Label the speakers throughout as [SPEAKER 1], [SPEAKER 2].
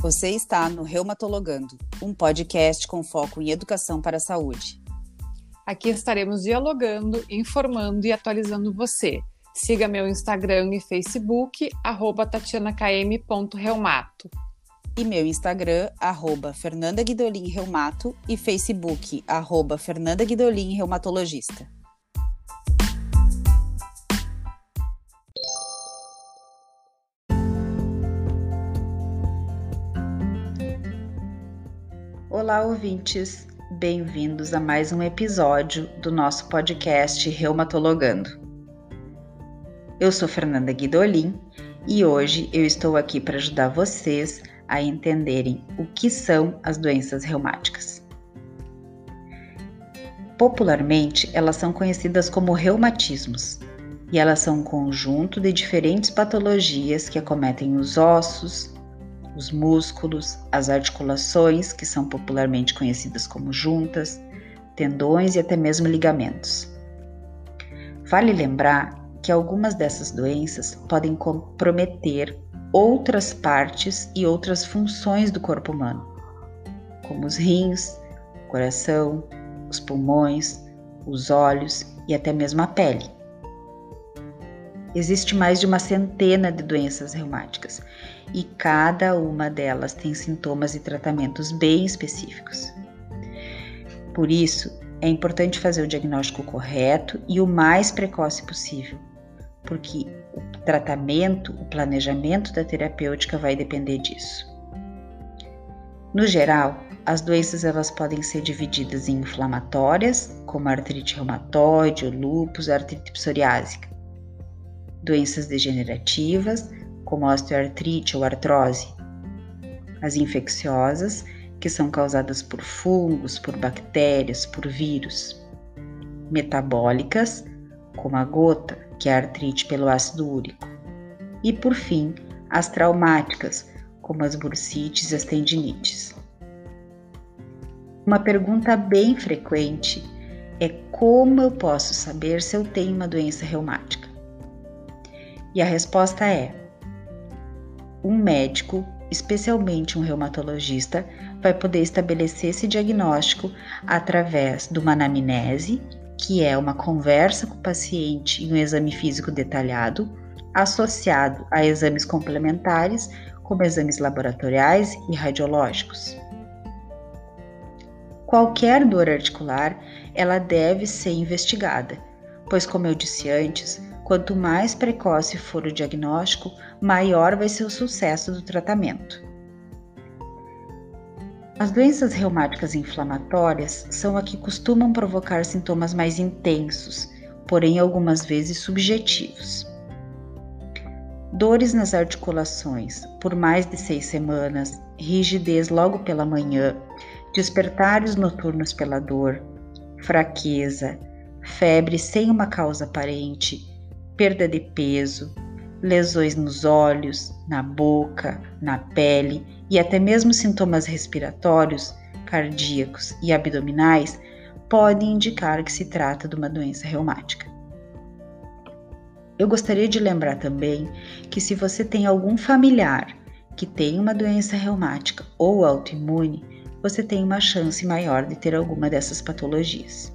[SPEAKER 1] Você está no Reumatologando, um podcast com foco em educação para a saúde.
[SPEAKER 2] Aqui estaremos dialogando, informando e atualizando você. Siga meu Instagram e Facebook, arroba tatianakm.reumato.
[SPEAKER 1] E meu Instagram, arroba Fernanda Guidolin Reumato e Facebook, arroba Fernanda Guidolin Reumatologista. Olá, ouvintes! Bem-vindos a mais um episódio do nosso podcast Reumatologando. Eu sou Fernanda Guidolin e hoje eu estou aqui para ajudar vocês a entenderem o que são as doenças reumáticas. Popularmente, elas são conhecidas como reumatismos e elas são um conjunto de diferentes patologias que acometem os ossos, os músculos, as articulações, que são popularmente conhecidas como juntas, tendões e até mesmo ligamentos. Vale lembrar que algumas dessas doenças podem comprometer outras partes e outras funções do corpo humano, como os rins, o coração, os pulmões, os olhos e até mesmo a pele. Existe mais de uma centena de doenças reumáticas e cada uma delas tem sintomas e tratamentos bem específicos. Por isso, é importante fazer o diagnóstico correto e o mais precoce possível, porque o tratamento, o planejamento da terapêutica vai depender disso. No geral, as doenças elas podem ser divididas em inflamatórias, como artrite reumatoide, lúpus, artrite psoriásica, doenças degenerativas, como osteoartrite ou artrose, as infecciosas, que são causadas por fungos, por bactérias, por vírus, metabólicas, como a gota, que é a artrite pelo ácido úrico, e por fim, as traumáticas, como as bursites e as tendinites. Uma pergunta bem frequente é como eu posso saber se eu tenho uma doença reumática? E a resposta é: um médico, especialmente um reumatologista, vai poder estabelecer esse diagnóstico através de uma anamnese, que é uma conversa com o paciente em um exame físico detalhado, associado a exames complementares, como exames laboratoriais e radiológicos. Qualquer dor articular, ela deve ser investigada, pois como eu disse antes, Quanto mais precoce for o diagnóstico, maior vai ser o sucesso do tratamento. As doenças reumáticas inflamatórias são a que costumam provocar sintomas mais intensos, porém algumas vezes subjetivos. Dores nas articulações por mais de seis semanas, rigidez logo pela manhã, despertares noturnos pela dor, fraqueza, febre sem uma causa aparente, perda de peso, lesões nos olhos, na boca, na pele e até mesmo sintomas respiratórios, cardíacos e abdominais podem indicar que se trata de uma doença reumática. Eu gostaria de lembrar também que se você tem algum familiar que tem uma doença reumática ou autoimune, você tem uma chance maior de ter alguma dessas patologias.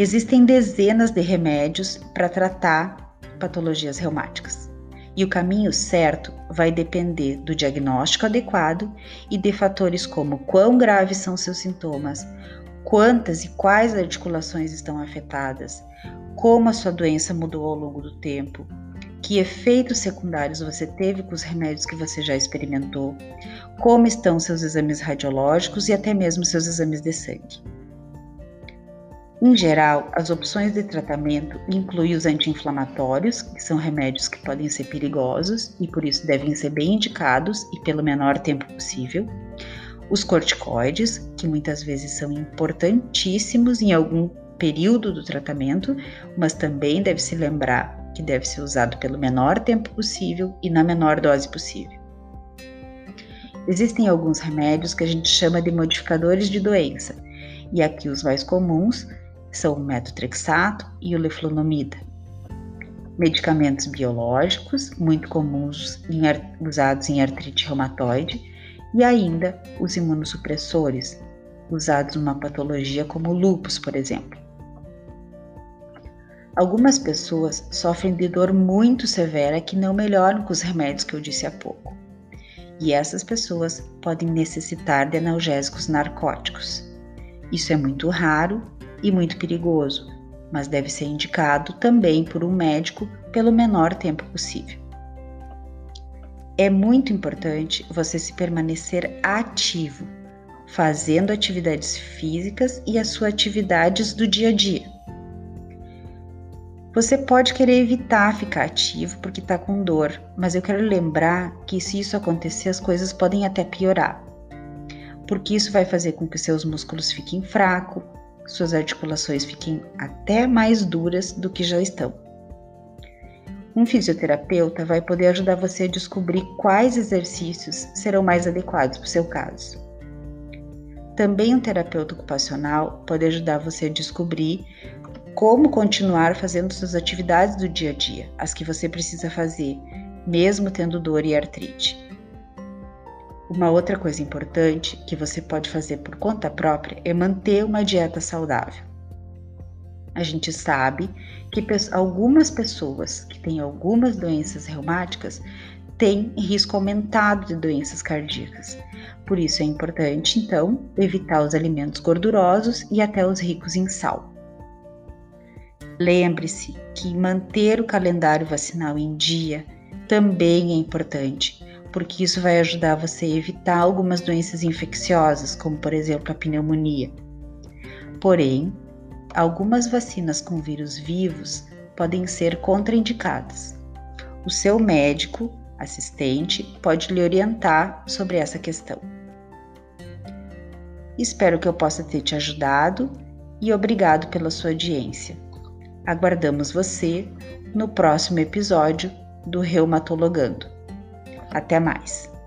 [SPEAKER 1] Existem dezenas de remédios para tratar patologias reumáticas. E o caminho certo vai depender do diagnóstico adequado e de fatores como quão graves são seus sintomas, quantas e quais articulações estão afetadas, como a sua doença mudou ao longo do tempo, que efeitos secundários você teve com os remédios que você já experimentou, como estão seus exames radiológicos e até mesmo seus exames de sangue. Em geral, as opções de tratamento incluem os anti-inflamatórios, que são remédios que podem ser perigosos e por isso devem ser bem indicados e pelo menor tempo possível. Os corticoides, que muitas vezes são importantíssimos em algum período do tratamento, mas também deve se lembrar que deve ser usado pelo menor tempo possível e na menor dose possível. Existem alguns remédios que a gente chama de modificadores de doença, e aqui os mais comuns são o metotrexato e o leflunomida. medicamentos biológicos, muito comuns em, usados em artrite reumatoide, e ainda os imunossupressores, usados numa patologia como lupus, por exemplo. Algumas pessoas sofrem de dor muito severa que não melhoram com os remédios que eu disse há pouco. E essas pessoas podem necessitar de analgésicos narcóticos. Isso é muito raro e muito perigoso, mas deve ser indicado também por um médico pelo menor tempo possível. É muito importante você se permanecer ativo, fazendo atividades físicas e as suas atividades do dia a dia. Você pode querer evitar ficar ativo porque está com dor, mas eu quero lembrar que se isso acontecer, as coisas podem até piorar. Porque isso vai fazer com que seus músculos fiquem fracos, suas articulações fiquem até mais duras do que já estão. Um fisioterapeuta vai poder ajudar você a descobrir quais exercícios serão mais adequados para o seu caso. Também um terapeuta ocupacional pode ajudar você a descobrir como continuar fazendo suas atividades do dia a dia, as que você precisa fazer, mesmo tendo dor e artrite. Uma outra coisa importante que você pode fazer por conta própria é manter uma dieta saudável. A gente sabe que algumas pessoas que têm algumas doenças reumáticas têm risco aumentado de doenças cardíacas. Por isso é importante, então, evitar os alimentos gordurosos e até os ricos em sal. Lembre-se que manter o calendário vacinal em dia também é importante, porque isso vai ajudar você a evitar algumas doenças infecciosas, como por exemplo a pneumonia. Porém, algumas vacinas com vírus vivos podem ser contraindicadas. O seu médico, assistente, pode lhe orientar sobre essa questão. Espero que eu possa ter te ajudado e obrigado pela sua audiência. Aguardamos você no próximo episódio do Reumatologando. Até mais!